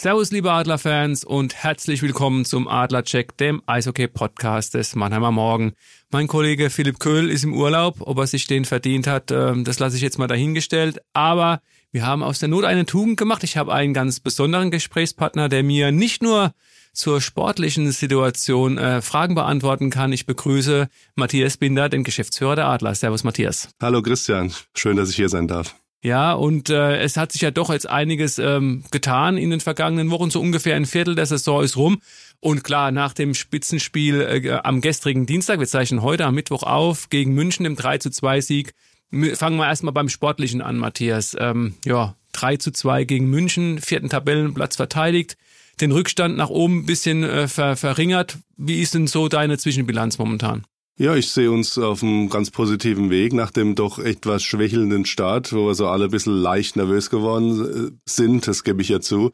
Servus, liebe Adlerfans und herzlich willkommen zum Adlercheck, dem Eishockey-Podcast des Mannheimer Morgen. Mein Kollege Philipp Köhl ist im Urlaub. Ob er sich den verdient hat, ähm, das lasse ich jetzt mal dahingestellt. Aber wir haben aus der Not eine Tugend gemacht. Ich habe einen ganz besonderen Gesprächspartner, der mir nicht nur zur sportlichen Situation äh, Fragen beantworten kann. Ich begrüße Matthias Binder, den Geschäftsführer der Adler. Servus, Matthias. Hallo, Christian. Schön, dass ich hier sein darf. Ja, und äh, es hat sich ja doch jetzt einiges ähm, getan in den vergangenen Wochen. So ungefähr ein Viertel der Saison ist rum. Und klar, nach dem Spitzenspiel äh, am gestrigen Dienstag, wir zeichnen heute am Mittwoch auf, gegen München im 3 zu 2 Sieg. Fangen wir erstmal beim Sportlichen an, Matthias. Ähm, ja, 3 zu 2 gegen München, vierten Tabellenplatz verteidigt, den Rückstand nach oben ein bisschen äh, ver verringert. Wie ist denn so deine Zwischenbilanz momentan? Ja, ich sehe uns auf einem ganz positiven Weg nach dem doch etwas schwächelnden Start, wo wir so alle ein bisschen leicht nervös geworden äh, sind, das gebe ich ja zu.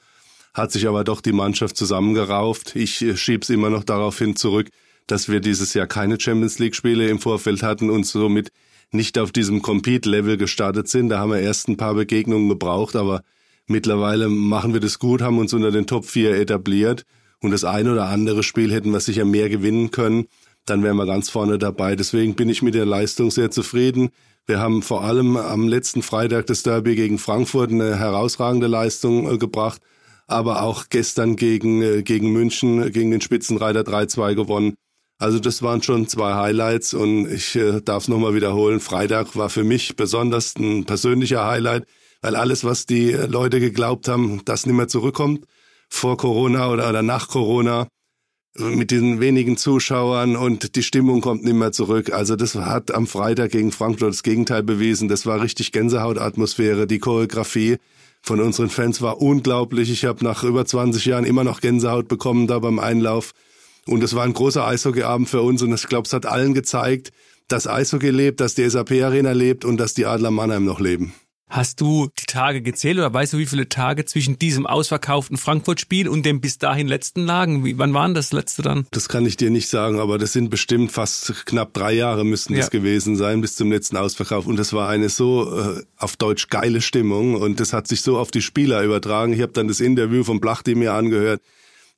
Hat sich aber doch die Mannschaft zusammengerauft. Ich äh, schieb's immer noch darauf hin zurück, dass wir dieses Jahr keine Champions League Spiele im Vorfeld hatten und somit nicht auf diesem Compete-Level gestartet sind. Da haben wir erst ein paar Begegnungen gebraucht, aber mittlerweile machen wir das gut, haben uns unter den Top 4 etabliert und das ein oder andere Spiel hätten wir sicher mehr gewinnen können dann wären wir ganz vorne dabei. Deswegen bin ich mit der Leistung sehr zufrieden. Wir haben vor allem am letzten Freitag das Derby gegen Frankfurt eine herausragende Leistung äh, gebracht, aber auch gestern gegen, äh, gegen München, gegen den Spitzenreiter 3-2 gewonnen. Also das waren schon zwei Highlights und ich äh, darf es nochmal wiederholen. Freitag war für mich besonders ein persönlicher Highlight, weil alles, was die Leute geglaubt haben, das nicht mehr zurückkommt, vor Corona oder, oder nach Corona, mit diesen wenigen Zuschauern und die Stimmung kommt nicht mehr zurück. Also das hat am Freitag gegen Frankfurt das Gegenteil bewiesen. Das war richtig Gänsehautatmosphäre. Die Choreografie von unseren Fans war unglaublich. Ich habe nach über 20 Jahren immer noch Gänsehaut bekommen da beim Einlauf. Und es war ein großer Eishockeyabend für uns und ich glaube, es hat allen gezeigt, dass Eishockey lebt, dass die SAP Arena lebt und dass die Adler Mannheim noch leben. Hast du die Tage gezählt oder weißt du, wie viele Tage zwischen diesem ausverkauften Frankfurt-Spiel und dem bis dahin letzten lagen? Wie, wann waren das letzte dann? Das kann ich dir nicht sagen, aber das sind bestimmt fast knapp drei Jahre müssten ja. das gewesen sein bis zum letzten Ausverkauf. Und das war eine so äh, auf Deutsch geile Stimmung und das hat sich so auf die Spieler übertragen. Ich habe dann das Interview von Blachti mir angehört.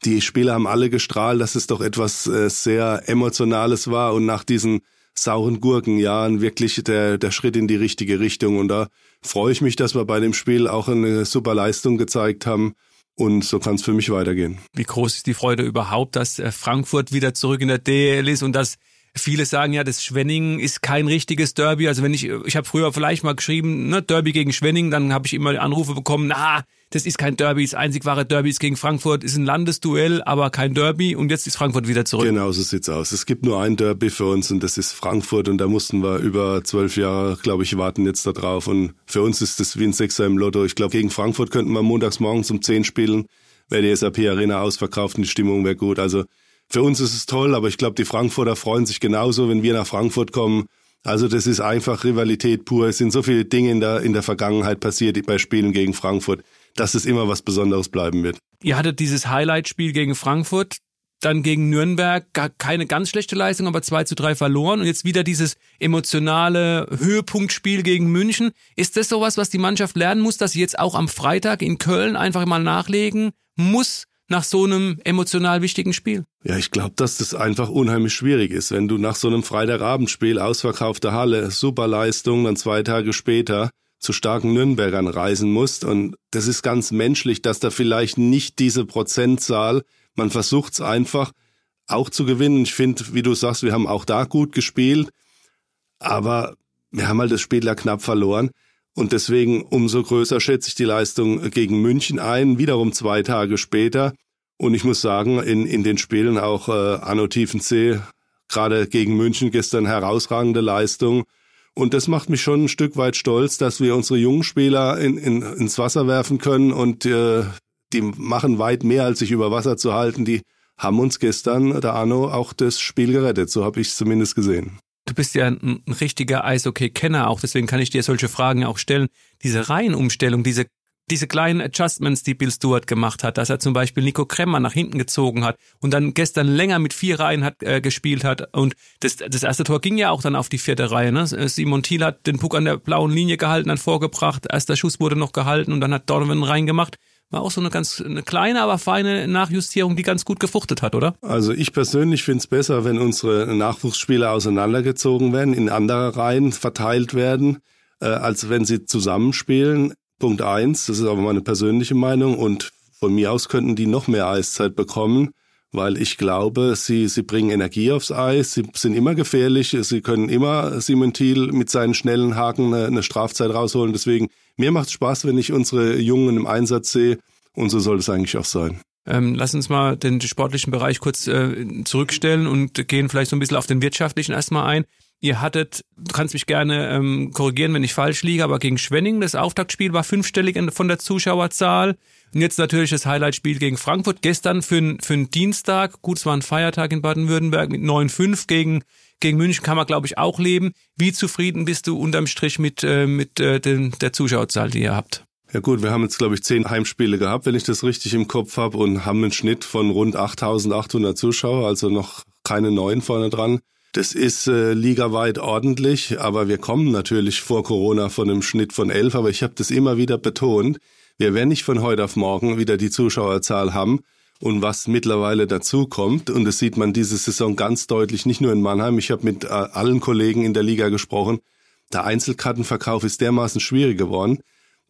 Die Spieler haben alle gestrahlt, dass es doch etwas äh, sehr Emotionales war und nach diesen sauren Gurkenjahren wirklich der, der Schritt in die richtige Richtung. Und da freue ich mich, dass wir bei dem Spiel auch eine super Leistung gezeigt haben. Und so kann es für mich weitergehen. Wie groß ist die Freude überhaupt, dass äh, Frankfurt wieder zurück in der DL ist und dass Viele sagen ja, das Schwenningen ist kein richtiges Derby. Also wenn ich, ich habe früher vielleicht mal geschrieben, ne, Derby gegen Schwenningen, dann habe ich immer Anrufe bekommen, na, das ist kein Derby, das einzig wahre Derby ist gegen Frankfurt, ist ein Landesduell, aber kein Derby und jetzt ist Frankfurt wieder zurück. Genau, so sieht's aus. Es gibt nur ein Derby für uns und das ist Frankfurt und da mussten wir über zwölf Jahre, glaube ich, warten jetzt da drauf und für uns ist das wie ein Sechser im Lotto. Ich glaube, gegen Frankfurt könnten wir montags morgens um zehn spielen, wäre die SAP Arena ausverkauft und die Stimmung wäre gut. Also für uns ist es toll, aber ich glaube, die Frankfurter freuen sich genauso, wenn wir nach Frankfurt kommen. Also das ist einfach Rivalität pur. Es sind so viele Dinge in der, in der Vergangenheit passiert bei Spielen gegen Frankfurt dass es immer was Besonderes bleiben wird. Ihr hattet dieses Highlight-Spiel gegen Frankfurt, dann gegen Nürnberg keine ganz schlechte Leistung, aber 2 zu 3 verloren und jetzt wieder dieses emotionale Höhepunktspiel gegen München. Ist das sowas, was die Mannschaft lernen muss, dass sie jetzt auch am Freitag in Köln einfach mal nachlegen muss? Nach so einem emotional wichtigen Spiel? Ja, ich glaube, dass das einfach unheimlich schwierig ist, wenn du nach so einem Freitagabendspiel ausverkaufte Halle, super Leistung, dann zwei Tage später zu starken Nürnbergern reisen musst. Und das ist ganz menschlich, dass da vielleicht nicht diese Prozentzahl, man versucht es einfach auch zu gewinnen. Ich finde, wie du sagst, wir haben auch da gut gespielt, aber wir haben halt das Spiel ja knapp verloren. Und deswegen umso größer schätze ich die Leistung gegen München ein, wiederum zwei Tage später. Und ich muss sagen, in, in den Spielen auch äh, Anno Tiefensee, gerade gegen München gestern herausragende Leistung. Und das macht mich schon ein Stück weit stolz, dass wir unsere jungen Spieler in, in, ins Wasser werfen können und äh, die machen weit mehr, als sich über Wasser zu halten. Die haben uns gestern, der Arno, auch das Spiel gerettet. So habe ich es zumindest gesehen. Du bist ja ein, ein richtiger Eishockey-Kenner auch, deswegen kann ich dir solche Fragen auch stellen. Diese Reihenumstellung, diese diese kleinen Adjustments, die Bill Stewart gemacht hat, dass er zum Beispiel Nico Kremmer nach hinten gezogen hat und dann gestern länger mit vier Reihen hat äh, gespielt hat und das, das erste Tor ging ja auch dann auf die vierte Reihe. Ne? Simon Thiel hat den Puck an der blauen Linie gehalten, dann vorgebracht, erster Schuss wurde noch gehalten und dann hat Donovan reingemacht. War auch so eine ganz eine kleine, aber feine Nachjustierung, die ganz gut gefruchtet hat, oder? Also ich persönlich finde es besser, wenn unsere Nachwuchsspieler auseinandergezogen werden, in andere Reihen verteilt werden, äh, als wenn sie zusammenspielen. Punkt eins, das ist aber meine persönliche Meinung und von mir aus könnten die noch mehr Eiszeit bekommen, weil ich glaube, sie, sie bringen Energie aufs Eis, sie sind immer gefährlich, sie können immer Simon Thiel mit seinen schnellen Haken eine, eine Strafzeit rausholen. Deswegen mir macht Spaß, wenn ich unsere Jungen im Einsatz sehe und so soll es eigentlich auch sein. Ähm, lass uns mal den sportlichen Bereich kurz äh, zurückstellen und gehen vielleicht so ein bisschen auf den wirtschaftlichen erstmal ein. Ihr hattet, du kannst mich gerne ähm, korrigieren, wenn ich falsch liege, aber gegen Schwenning, das Auftaktspiel war fünfstellig von der Zuschauerzahl. Und jetzt natürlich das Highlightspiel gegen Frankfurt. Gestern für, für einen Dienstag, gut, es war ein Feiertag in Baden-Württemberg mit 9,5 gegen gegen München kann man, glaube ich, auch leben. Wie zufrieden bist du unterm Strich mit, äh, mit äh, den, der Zuschauerzahl, die ihr habt? Ja gut, wir haben jetzt, glaube ich, zehn Heimspiele gehabt, wenn ich das richtig im Kopf habe, und haben einen Schnitt von rund 8.800 Zuschauer, also noch keine neun vorne dran. Das ist äh, ligaweit ordentlich, aber wir kommen natürlich vor Corona von einem Schnitt von elf. Aber ich habe das immer wieder betont. Wir werden nicht von heute auf morgen wieder die Zuschauerzahl haben. Und was mittlerweile dazu kommt, und das sieht man diese Saison ganz deutlich, nicht nur in Mannheim, ich habe mit äh, allen Kollegen in der Liga gesprochen, der Einzelkartenverkauf ist dermaßen schwierig geworden.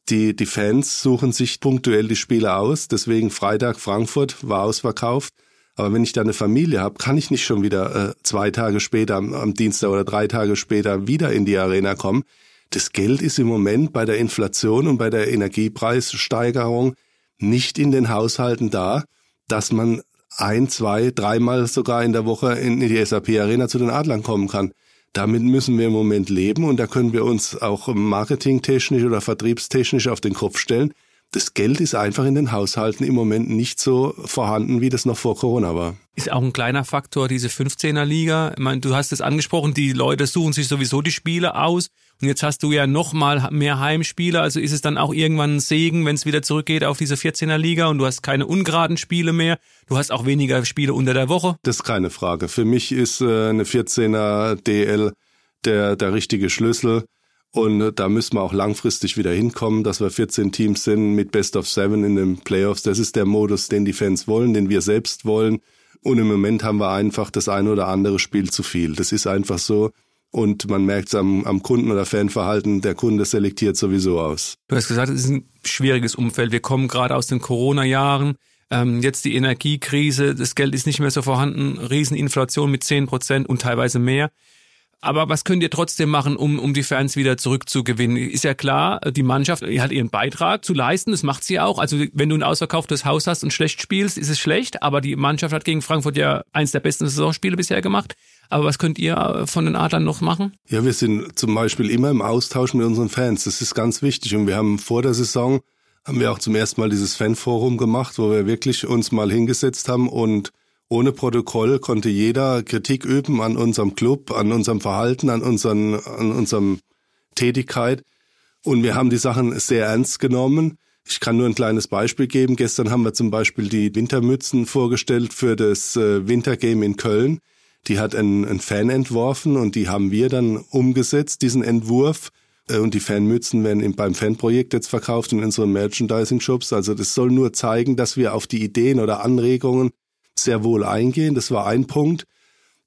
Die, die Fans suchen sich punktuell die Spiele aus, deswegen Freitag Frankfurt war ausverkauft. Aber wenn ich da eine Familie habe, kann ich nicht schon wieder äh, zwei Tage später, am, am Dienstag oder drei Tage später wieder in die Arena kommen. Das Geld ist im Moment bei der Inflation und bei der Energiepreissteigerung nicht in den Haushalten da dass man ein, zwei, dreimal sogar in der Woche in die SAP Arena zu den Adlern kommen kann. Damit müssen wir im Moment leben und da können wir uns auch marketingtechnisch oder vertriebstechnisch auf den Kopf stellen. Das Geld ist einfach in den Haushalten im Moment nicht so vorhanden, wie das noch vor Corona war. Ist auch ein kleiner Faktor, diese 15er Liga. Ich meine, du hast es angesprochen, die Leute suchen sich sowieso die Spiele aus. Und jetzt hast du ja noch mal mehr Heimspiele, also ist es dann auch irgendwann ein Segen, wenn es wieder zurückgeht auf diese 14er Liga und du hast keine ungeraden Spiele mehr. Du hast auch weniger Spiele unter der Woche. Das ist keine Frage. Für mich ist äh, eine 14er DL der, der richtige Schlüssel. Und äh, da müssen wir auch langfristig wieder hinkommen, dass wir 14 Teams sind mit Best of Seven in den Playoffs. Das ist der Modus, den die Fans wollen, den wir selbst wollen. Und im Moment haben wir einfach das eine oder andere Spiel zu viel. Das ist einfach so. Und man merkt es am, am Kunden- oder Fanverhalten, der Kunde selektiert sowieso aus. Du hast gesagt, es ist ein schwieriges Umfeld. Wir kommen gerade aus den Corona-Jahren. Ähm, jetzt die Energiekrise, das Geld ist nicht mehr so vorhanden, Rieseninflation mit 10 Prozent und teilweise mehr. Aber was könnt ihr trotzdem machen, um, um die Fans wieder zurückzugewinnen? Ist ja klar, die Mannschaft hat ihren Beitrag zu leisten, das macht sie auch. Also wenn du ein ausverkauftes Haus hast und schlecht spielst, ist es schlecht, aber die Mannschaft hat gegen Frankfurt ja eins der besten Saisonspiele bisher gemacht. Aber was könnt ihr von den Adlern noch machen? Ja, wir sind zum Beispiel immer im Austausch mit unseren Fans. Das ist ganz wichtig. Und wir haben vor der Saison, haben wir auch zum ersten Mal dieses Fanforum gemacht, wo wir wirklich uns mal hingesetzt haben und ohne Protokoll konnte jeder Kritik üben an unserem Club, an unserem Verhalten, an, unseren, an unserem Tätigkeit. Und wir haben die Sachen sehr ernst genommen. Ich kann nur ein kleines Beispiel geben. Gestern haben wir zum Beispiel die Wintermützen vorgestellt für das äh, Wintergame in Köln. Die hat ein, ein Fan entworfen und die haben wir dann umgesetzt, diesen Entwurf. Äh, und die Fanmützen werden beim Fanprojekt jetzt verkauft in unseren Merchandising-Shops. Also das soll nur zeigen, dass wir auf die Ideen oder Anregungen sehr wohl eingehen. Das war ein Punkt.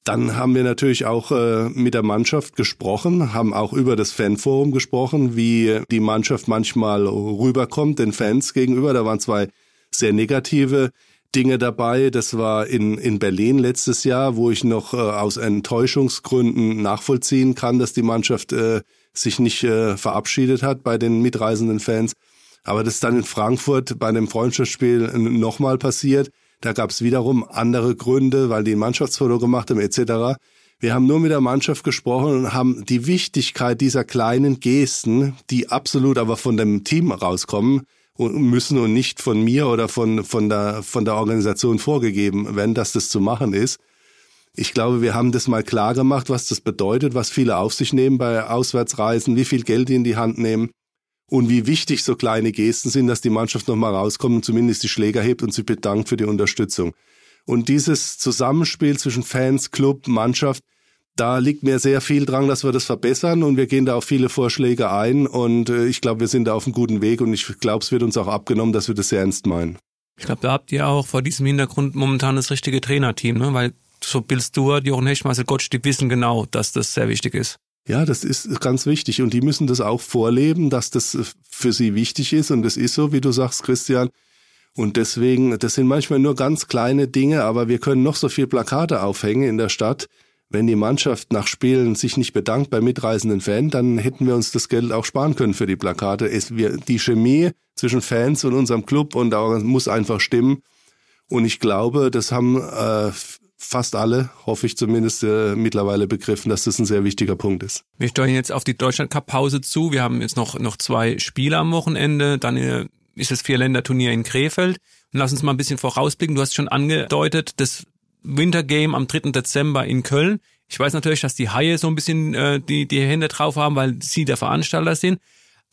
Dann haben wir natürlich auch äh, mit der Mannschaft gesprochen, haben auch über das Fanforum gesprochen, wie die Mannschaft manchmal rüberkommt den Fans gegenüber. Da waren zwei sehr negative Dinge dabei. Das war in, in Berlin letztes Jahr, wo ich noch äh, aus Enttäuschungsgründen nachvollziehen kann, dass die Mannschaft äh, sich nicht äh, verabschiedet hat bei den mitreisenden Fans. Aber das ist dann in Frankfurt bei einem Freundschaftsspiel nochmal passiert. Da gab es wiederum andere Gründe, weil die ein Mannschaftsfoto gemacht haben etc. Wir haben nur mit der Mannschaft gesprochen und haben die Wichtigkeit dieser kleinen Gesten, die absolut aber von dem Team rauskommen, müssen und nicht von mir oder von, von, der, von der Organisation vorgegeben werden, dass das zu machen ist. Ich glaube, wir haben das mal klar gemacht, was das bedeutet, was viele auf sich nehmen bei Auswärtsreisen, wie viel Geld die in die Hand nehmen und wie wichtig so kleine Gesten sind, dass die Mannschaft nochmal rauskommt und zumindest die Schläger hebt und sich bedankt für die Unterstützung. Und dieses Zusammenspiel zwischen Fans, Club, Mannschaft, da liegt mir sehr viel dran, dass wir das verbessern und wir gehen da auf viele Vorschläge ein und äh, ich glaube, wir sind da auf einem guten Weg und ich glaube, es wird uns auch abgenommen, dass wir das sehr ernst meinen. Ich glaube, da habt ihr auch vor diesem Hintergrund momentan das richtige Trainerteam, ne? weil so Bill Stewart, Jochen Hecht, Marcel Gottsch, die wissen genau, dass das sehr wichtig ist. Ja, das ist ganz wichtig und die müssen das auch vorleben, dass das für sie wichtig ist und das ist so, wie du sagst, Christian. Und deswegen, das sind manchmal nur ganz kleine Dinge, aber wir können noch so viel Plakate aufhängen in der Stadt wenn die Mannschaft nach Spielen sich nicht bedankt bei mitreisenden Fans, dann hätten wir uns das Geld auch sparen können für die Plakate. Es, wir, die Chemie zwischen Fans und unserem Club und auch, muss einfach stimmen. Und ich glaube, das haben äh, fast alle, hoffe ich zumindest, äh, mittlerweile begriffen, dass das ein sehr wichtiger Punkt ist. Wir steuern jetzt auf die Deutschland Cup Pause zu. Wir haben jetzt noch, noch zwei Spiele am Wochenende. Dann äh, ist das Vierländerturnier in Krefeld. Und lass uns mal ein bisschen vorausblicken. Du hast schon angedeutet, das Winter Game am 3. Dezember in Köln. Ich weiß natürlich, dass die Haie so ein bisschen äh, die, die Hände drauf haben, weil sie der Veranstalter sind.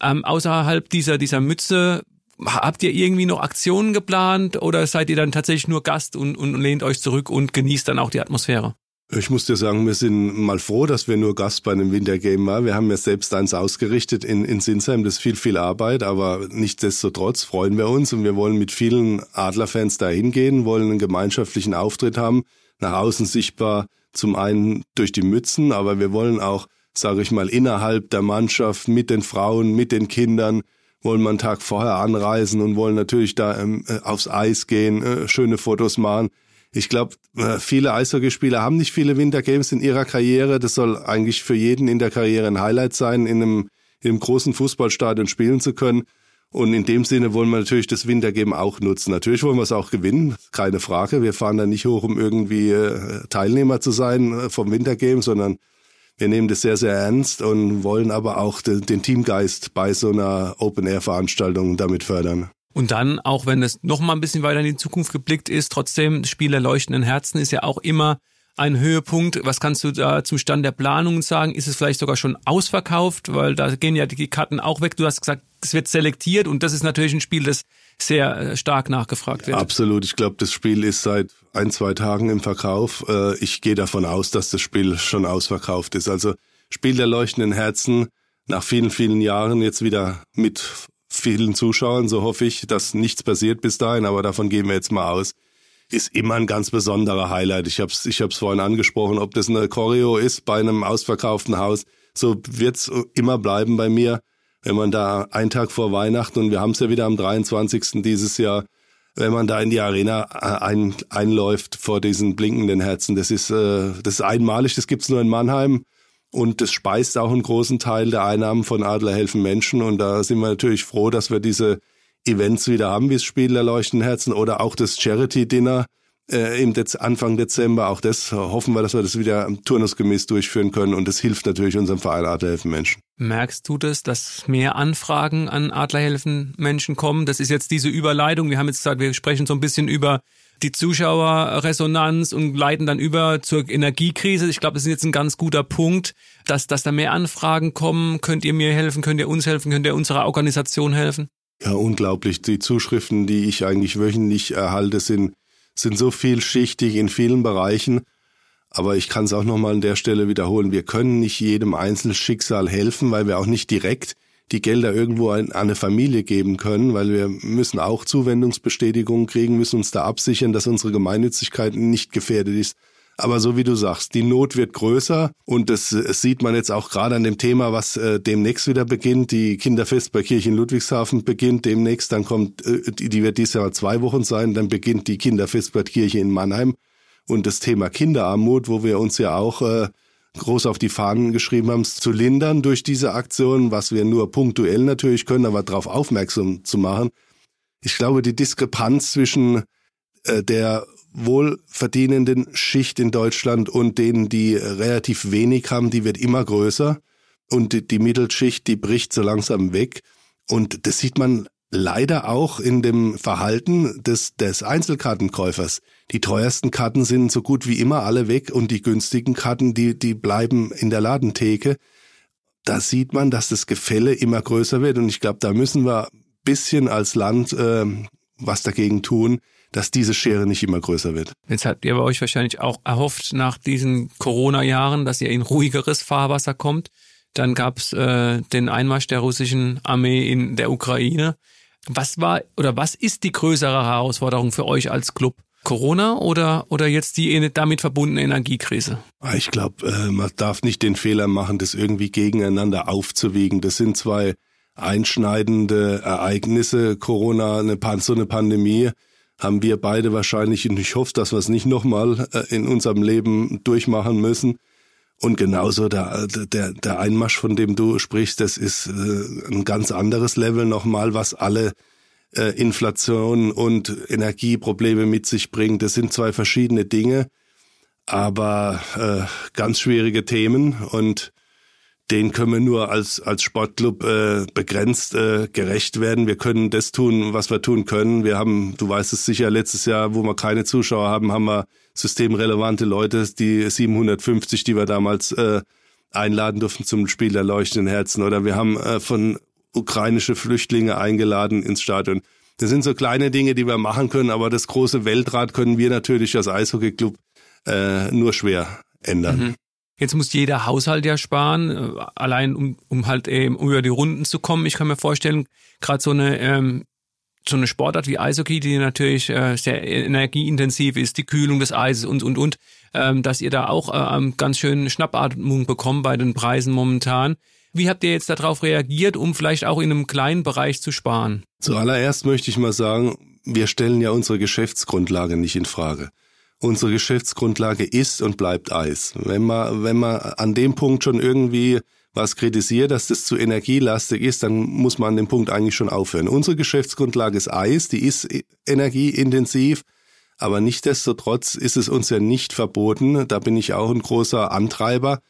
Ähm, außerhalb dieser, dieser Mütze, habt ihr irgendwie noch Aktionen geplant oder seid ihr dann tatsächlich nur Gast und, und lehnt euch zurück und genießt dann auch die Atmosphäre? Ich muss dir sagen, wir sind mal froh, dass wir nur Gast bei einem Wintergame waren. Wir haben ja selbst eins ausgerichtet in, in Sinsheim. Das ist viel, viel Arbeit, aber nichtsdestotrotz freuen wir uns und wir wollen mit vielen Adlerfans da hingehen, wollen einen gemeinschaftlichen Auftritt haben, nach außen sichtbar zum einen durch die Mützen, aber wir wollen auch, sage ich mal, innerhalb der Mannschaft mit den Frauen, mit den Kindern, wollen wir einen Tag vorher anreisen und wollen natürlich da ähm, äh, aufs Eis gehen, äh, schöne Fotos machen. Ich glaube, äh, viele Eishockeyspieler haben nicht viele Wintergames in ihrer Karriere. Das soll eigentlich für jeden in der Karriere ein Highlight sein, in einem, in einem großen Fußballstadion spielen zu können. Und in dem Sinne wollen wir natürlich das Wintergame auch nutzen. Natürlich wollen wir es auch gewinnen, keine Frage. Wir fahren da nicht hoch, um irgendwie äh, Teilnehmer zu sein vom Wintergame, sondern wir nehmen das sehr, sehr ernst und wollen aber auch den Teamgeist bei so einer Open-Air-Veranstaltung damit fördern. Und dann, auch wenn es noch mal ein bisschen weiter in die Zukunft geblickt ist, trotzdem, das Spiel der leuchtenden Herzen ist ja auch immer ein Höhepunkt. Was kannst du da zum Stand der Planungen sagen? Ist es vielleicht sogar schon ausverkauft? Weil da gehen ja die Karten auch weg. Du hast gesagt, es wird selektiert und das ist natürlich ein Spiel, das sehr äh, stark nachgefragt wird. Absolut. Ich glaube, das Spiel ist seit ein, zwei Tagen im Verkauf. Äh, ich gehe davon aus, dass das Spiel schon ausverkauft ist. Also Spiel der leuchtenden Herzen nach vielen, vielen Jahren jetzt wieder mit vielen Zuschauern, so hoffe ich, dass nichts passiert bis dahin, aber davon gehen wir jetzt mal aus. Ist immer ein ganz besonderer Highlight. Ich habe es ich hab's vorhin angesprochen, ob das eine Choreo ist bei einem ausverkauften Haus, so wird's immer bleiben bei mir. Wenn man da einen Tag vor Weihnachten, und wir haben es ja wieder am 23. dieses Jahr, wenn man da in die Arena äh, ein, einläuft vor diesen blinkenden Herzen, das ist, äh, das ist einmalig, das gibt's nur in Mannheim. Und das speist auch einen großen Teil der Einnahmen von Adler helfen Menschen. Und da sind wir natürlich froh, dass wir diese Events wieder haben, wie das Spiel der leuchtenden Herzen oder auch das Charity Dinner äh, im Dez Anfang Dezember. Auch das hoffen wir, dass wir das wieder turnusgemäß durchführen können. Und das hilft natürlich unserem Verein Adler helfen Menschen. Merkst du das, dass mehr Anfragen an Adler helfen Menschen kommen? Das ist jetzt diese Überleitung. Wir haben jetzt gesagt, wir sprechen so ein bisschen über die Zuschauerresonanz und leiten dann über zur Energiekrise. Ich glaube, das ist jetzt ein ganz guter Punkt, dass, dass da mehr Anfragen kommen. Könnt ihr mir helfen? Könnt ihr uns helfen? Könnt ihr unserer Organisation helfen? Ja, unglaublich. Die Zuschriften, die ich eigentlich wöchentlich erhalte, sind, sind so vielschichtig in vielen Bereichen. Aber ich kann es auch nochmal an der Stelle wiederholen. Wir können nicht jedem einzelnen Schicksal helfen, weil wir auch nicht direkt die Gelder irgendwo an eine Familie geben können, weil wir müssen auch Zuwendungsbestätigungen kriegen, müssen uns da absichern, dass unsere Gemeinnützigkeit nicht gefährdet ist. Aber so wie du sagst, die Not wird größer und das, das sieht man jetzt auch gerade an dem Thema, was äh, demnächst wieder beginnt. Die Kinderfest bei Kirche in Ludwigshafen beginnt demnächst, dann kommt, äh, die wird dieses Jahr zwei Wochen sein, dann beginnt die Kinderfest bei Kirche in Mannheim. Und das Thema Kinderarmut, wo wir uns ja auch äh, groß auf die Fahnen geschrieben haben, zu lindern durch diese Aktion, was wir nur punktuell natürlich können, aber darauf aufmerksam zu machen. Ich glaube, die Diskrepanz zwischen der wohlverdienenden Schicht in Deutschland und denen, die relativ wenig haben, die wird immer größer. Und die, die Mittelschicht, die bricht so langsam weg. Und das sieht man leider auch in dem Verhalten des, des Einzelkartenkäufers. Die teuersten Karten sind so gut wie immer alle weg und die günstigen Karten, die, die bleiben in der Ladentheke. Da sieht man, dass das Gefälle immer größer wird und ich glaube, da müssen wir bisschen als Land äh, was dagegen tun, dass diese Schere nicht immer größer wird. Jetzt habt ihr bei euch wahrscheinlich auch erhofft nach diesen Corona-Jahren, dass ihr in ruhigeres Fahrwasser kommt. Dann gab's äh, den Einmarsch der russischen Armee in der Ukraine. Was war oder was ist die größere Herausforderung für euch als Club? Corona oder, oder jetzt die damit verbundene Energiekrise? Ah, ich glaube, äh, man darf nicht den Fehler machen, das irgendwie gegeneinander aufzuwiegen. Das sind zwei einschneidende Ereignisse. Corona, eine, so eine Pandemie haben wir beide wahrscheinlich, und ich hoffe, dass wir es nicht nochmal äh, in unserem Leben durchmachen müssen. Und genauso der, der, der Einmarsch, von dem du sprichst, das ist äh, ein ganz anderes Level nochmal, was alle äh, Inflation und Energieprobleme mit sich bringt. Das sind zwei verschiedene Dinge, aber ganz schwierige Themen und den können wir nur als, als Sportclub äh, begrenzt äh, gerecht werden. Wir können das tun, was wir tun können. Wir haben, du weißt es sicher, letztes Jahr, wo wir keine Zuschauer haben, haben wir systemrelevante Leute, die 750, die wir damals äh, einladen durften zum Spiel der leuchtenden Herzen. Oder wir haben äh, von ukrainische Flüchtlinge eingeladen ins Stadion. Das sind so kleine Dinge, die wir machen können, aber das große Weltrad können wir natürlich als Eishockeyclub äh, nur schwer ändern. Mhm. Jetzt muss jeder Haushalt ja sparen, äh, allein um, um halt eben über die Runden zu kommen. Ich kann mir vorstellen, gerade so eine ähm, so eine Sportart wie Eishockey, die natürlich äh, sehr energieintensiv ist, die Kühlung des Eises und und und, ähm, dass ihr da auch äh, ähm, ganz schön Schnappatmung bekommt bei den Preisen momentan. Wie habt ihr jetzt darauf reagiert, um vielleicht auch in einem kleinen Bereich zu sparen? Zuallererst möchte ich mal sagen, wir stellen ja unsere Geschäftsgrundlage nicht in Frage unsere Geschäftsgrundlage ist und bleibt Eis. Wenn man, wenn man an dem Punkt schon irgendwie was kritisiert, dass das zu energielastig ist, dann muss man an dem Punkt eigentlich schon aufhören. Unsere Geschäftsgrundlage ist Eis, die ist energieintensiv, aber nichtdestotrotz ist es uns ja nicht verboten, da bin ich auch ein großer Antreiber,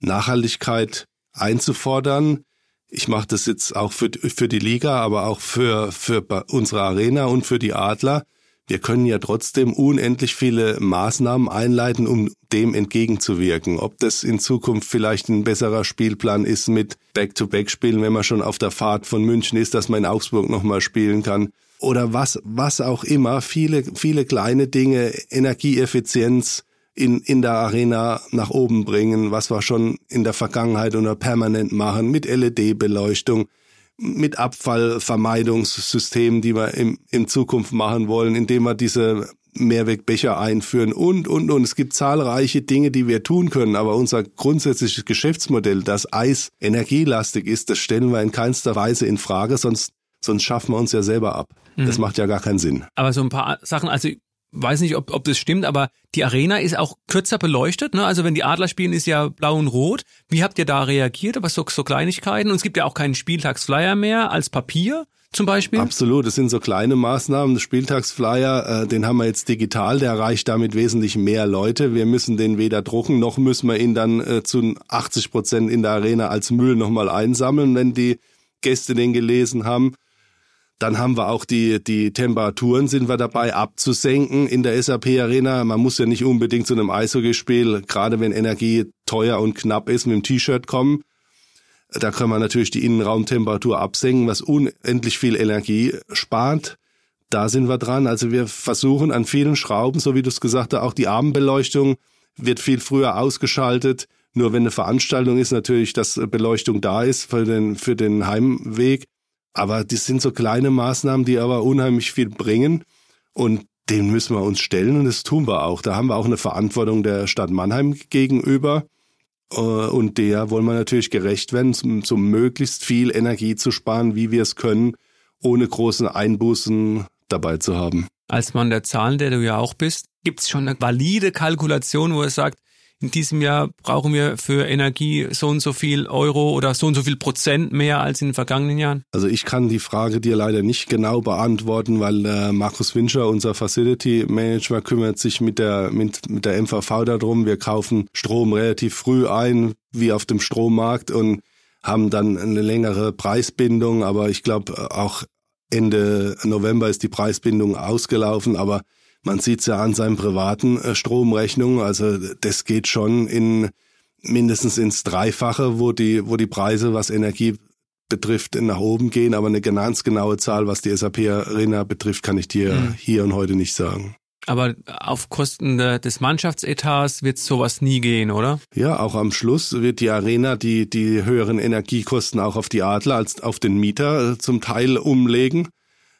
Nachhaltigkeit einzufordern. Ich mache das jetzt auch für, für die Liga, aber auch für, für unsere Arena und für die Adler wir können ja trotzdem unendlich viele Maßnahmen einleiten, um dem entgegenzuwirken. Ob das in Zukunft vielleicht ein besserer Spielplan ist mit Back-to-Back-Spielen, wenn man schon auf der Fahrt von München ist, dass man in Augsburg nochmal spielen kann. Oder was, was auch immer. Viele, viele kleine Dinge, Energieeffizienz in, in der Arena nach oben bringen, was wir schon in der Vergangenheit oder permanent machen mit LED-Beleuchtung mit Abfallvermeidungssystemen, die wir im, in Zukunft machen wollen, indem wir diese Mehrwegbecher einführen und, und, und. Es gibt zahlreiche Dinge, die wir tun können, aber unser grundsätzliches Geschäftsmodell, dass Eis energielastig ist, das stellen wir in keinster Weise in Frage, sonst, sonst schaffen wir uns ja selber ab. Mhm. Das macht ja gar keinen Sinn. Aber so ein paar Sachen, also weiß nicht, ob, ob das stimmt, aber die Arena ist auch kürzer beleuchtet. Ne? Also wenn die Adler spielen, ist ja blau und rot. Wie habt ihr da reagiert? Aber so, so Kleinigkeiten. Und es gibt ja auch keinen Spieltagsflyer mehr als Papier zum Beispiel? Absolut, das sind so kleine Maßnahmen. Spieltagsflyer, äh, den haben wir jetzt digital, der erreicht damit wesentlich mehr Leute. Wir müssen den weder drucken, noch müssen wir ihn dann äh, zu 80 Prozent in der Arena als Müll nochmal einsammeln, wenn die Gäste den gelesen haben. Dann haben wir auch die, die Temperaturen sind wir dabei abzusenken in der SAP Arena. Man muss ja nicht unbedingt zu einem Eishockeyspiel, gerade wenn Energie teuer und knapp ist, mit dem T-Shirt kommen. Da kann man natürlich die Innenraumtemperatur absenken, was unendlich viel Energie spart. Da sind wir dran. Also wir versuchen an vielen Schrauben, so wie du es gesagt hast, auch die Abendbeleuchtung wird viel früher ausgeschaltet. Nur wenn eine Veranstaltung ist, natürlich, dass Beleuchtung da ist für den, für den Heimweg. Aber das sind so kleine Maßnahmen, die aber unheimlich viel bringen. Und dem müssen wir uns stellen und das tun wir auch. Da haben wir auch eine Verantwortung der Stadt Mannheim gegenüber. Äh, und der wollen wir natürlich gerecht werden, um so möglichst viel Energie zu sparen, wie wir es können, ohne großen Einbußen dabei zu haben. Als Mann der Zahlen, der du ja auch bist, gibt es schon eine valide Kalkulation, wo er sagt, in diesem Jahr brauchen wir für Energie so und so viel Euro oder so und so viel Prozent mehr als in den vergangenen Jahren? Also ich kann die Frage dir leider nicht genau beantworten, weil äh, Markus Winscher, unser Facility Manager, kümmert sich mit der, mit, mit der MVV darum. Wir kaufen Strom relativ früh ein, wie auf dem Strommarkt und haben dann eine längere Preisbindung, aber ich glaube auch Ende November ist die Preisbindung ausgelaufen, aber man sieht es ja an seinen privaten äh, Stromrechnungen, also das geht schon in mindestens ins Dreifache, wo die, wo die Preise, was Energie betrifft, nach oben gehen, aber eine ganz genaue Zahl, was die SAP Arena betrifft, kann ich dir mhm. hier und heute nicht sagen. Aber auf Kosten des Mannschaftsetats wird sowas nie gehen, oder? Ja, auch am Schluss wird die Arena die, die höheren Energiekosten auch auf die Adler als auf den Mieter äh, zum Teil umlegen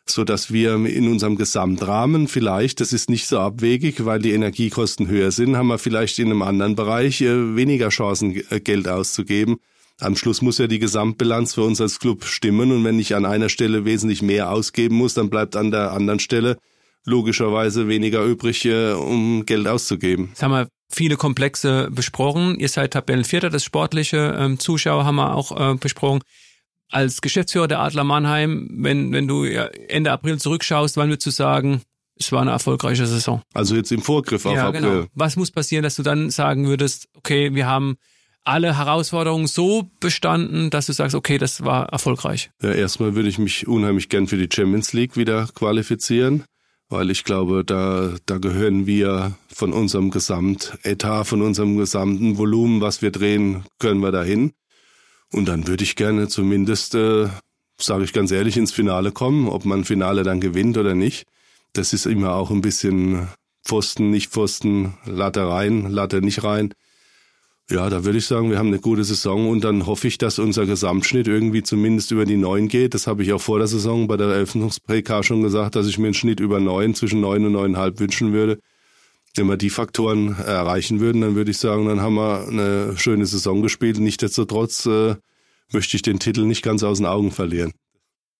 so dass wir in unserem Gesamtrahmen vielleicht, das ist nicht so abwegig, weil die Energiekosten höher sind, haben wir vielleicht in einem anderen Bereich äh, weniger Chancen, äh, Geld auszugeben. Am Schluss muss ja die Gesamtbilanz für uns als Club stimmen und wenn ich an einer Stelle wesentlich mehr ausgeben muss, dann bleibt an der anderen Stelle logischerweise weniger übrig, äh, um Geld auszugeben. Jetzt haben wir viele Komplexe besprochen. Ihr seid Tabellenvierter, das sportliche ähm, Zuschauer haben wir auch äh, besprochen als Geschäftsführer der Adler Mannheim, wenn, wenn du Ende April zurückschaust, wann würdest du sagen, es war eine erfolgreiche Saison? Also jetzt im Vorgriff auf ja, April. Genau. Was muss passieren, dass du dann sagen würdest, okay, wir haben alle Herausforderungen so bestanden, dass du sagst, okay, das war erfolgreich? Ja, erstmal würde ich mich unheimlich gern für die Champions League wieder qualifizieren, weil ich glaube, da, da gehören wir von unserem Gesamtetat, von unserem gesamten Volumen, was wir drehen, können wir dahin. Und dann würde ich gerne zumindest, äh, sage ich ganz ehrlich, ins Finale kommen. Ob man Finale dann gewinnt oder nicht, das ist immer auch ein bisschen Pfosten, nicht Pfosten, Latte rein, Latte nicht rein. Ja, da würde ich sagen, wir haben eine gute Saison und dann hoffe ich, dass unser Gesamtschnitt irgendwie zumindest über die neun geht. Das habe ich auch vor der Saison bei der Eröffnungspräk schon gesagt, dass ich mir einen Schnitt über neun, zwischen neun und neuneinhalb wünschen würde. Wenn wir die Faktoren erreichen würden, dann würde ich sagen, dann haben wir eine schöne Saison gespielt. Nichtsdestotrotz äh, möchte ich den Titel nicht ganz aus den Augen verlieren.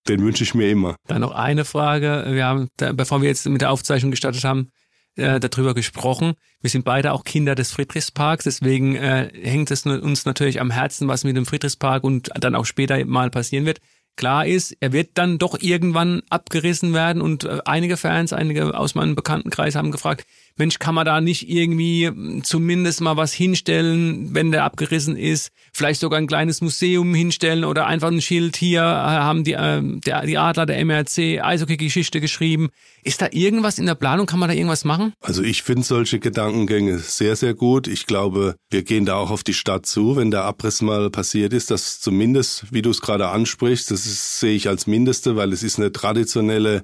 Den wünsche ich mir immer. Dann noch eine Frage. Wir haben, bevor wir jetzt mit der Aufzeichnung gestartet haben, äh, darüber gesprochen. Wir sind beide auch Kinder des Friedrichsparks, deswegen äh, hängt es uns natürlich am Herzen, was mit dem Friedrichspark und dann auch später mal passieren wird. Klar ist, er wird dann doch irgendwann abgerissen werden und äh, einige Fans, einige aus meinem Bekanntenkreis haben gefragt, Mensch, kann man da nicht irgendwie hm, zumindest mal was hinstellen, wenn der abgerissen ist? Vielleicht sogar ein kleines Museum hinstellen oder einfach ein Schild hier, äh, haben die, äh, der, die Adler der MRC Eishockey-Geschichte geschrieben. Ist da irgendwas in der Planung? Kann man da irgendwas machen? Also ich finde solche Gedankengänge sehr, sehr gut. Ich glaube, wir gehen da auch auf die Stadt zu, wenn der Abriss mal passiert ist, dass zumindest, wie du es gerade ansprichst, das ist, sehe ich als Mindeste, weil es ist eine traditionelle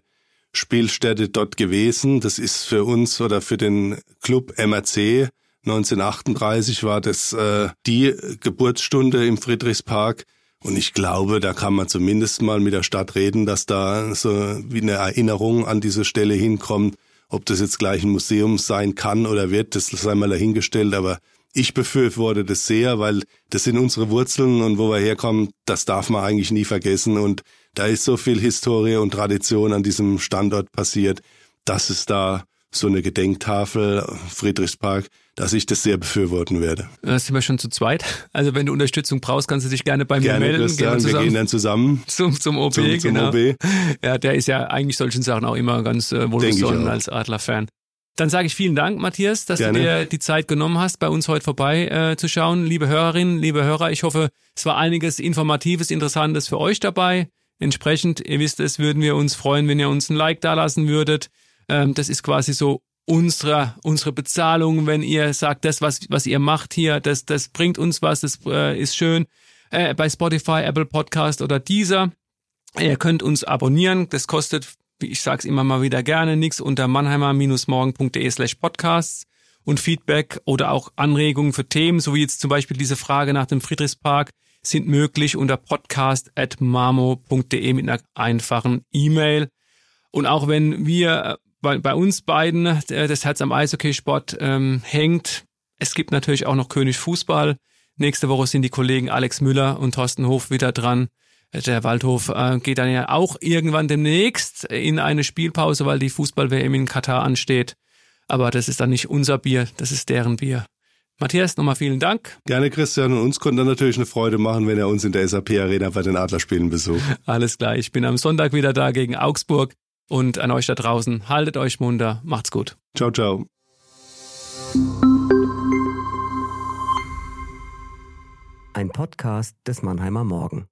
Spielstätte dort gewesen. Das ist für uns oder für den Club MRC 1938 war das äh, die Geburtsstunde im Friedrichspark. Und ich glaube, da kann man zumindest mal mit der Stadt reden, dass da so wie eine Erinnerung an diese Stelle hinkommt. Ob das jetzt gleich ein Museum sein kann oder wird, das sei mal dahingestellt. Aber ich befürworte das sehr, weil das sind unsere Wurzeln und wo wir herkommen, das darf man eigentlich nie vergessen. Und da ist so viel Historie und Tradition an diesem Standort passiert, dass es da so eine Gedenktafel Friedrichspark, dass ich das sehr befürworten werde. Da sind wir schon zu zweit. Also wenn du Unterstützung brauchst, kannst du dich gerne bei gerne, mir melden. Christian, wir gehen dann zusammen zum, zum OB. Zum, zum genau. OB. Ja, der ist ja eigentlich solchen Sachen auch immer ganz äh, wohlgesonnen als Adler-Fan. Dann sage ich vielen Dank, Matthias, dass Gerne. du dir die Zeit genommen hast, bei uns heute vorbei äh, zu schauen. Liebe Hörerinnen, liebe Hörer, ich hoffe, es war einiges Informatives, Interessantes für euch dabei. Entsprechend, ihr wisst es, würden wir uns freuen, wenn ihr uns ein Like da lassen würdet. Ähm, das ist quasi so unsere, unsere Bezahlung, wenn ihr sagt, das, was, was ihr macht hier, das, das bringt uns was, das äh, ist schön. Äh, bei Spotify, Apple Podcast oder dieser. Ihr könnt uns abonnieren. Das kostet, wie ich sag's immer mal wieder gerne, nichts unter mannheimer-morgen.de slash podcasts und Feedback oder auch Anregungen für Themen, so wie jetzt zum Beispiel diese Frage nach dem Friedrichspark sind möglich unter podcast.mamo.de mit einer einfachen E-Mail. Und auch wenn wir äh, bei, bei uns beiden äh, das Herz am Eishockeysport ähm, hängt, es gibt natürlich auch noch König Fußball. Nächste Woche sind die Kollegen Alex Müller und Thorsten Hof wieder dran. Der Waldhof äh, geht dann ja auch irgendwann demnächst in eine Spielpause, weil die Fußball-WM in Katar ansteht. Aber das ist dann nicht unser Bier, das ist deren Bier. Matthias, nochmal vielen Dank. Gerne, Christian. Und uns konnte natürlich eine Freude machen, wenn er uns in der SAP Arena bei den Adlerspielen besucht. Alles klar. Ich bin am Sonntag wieder da gegen Augsburg. Und an euch da draußen, haltet euch munter. Macht's gut. Ciao, ciao. Ein Podcast des Mannheimer Morgen.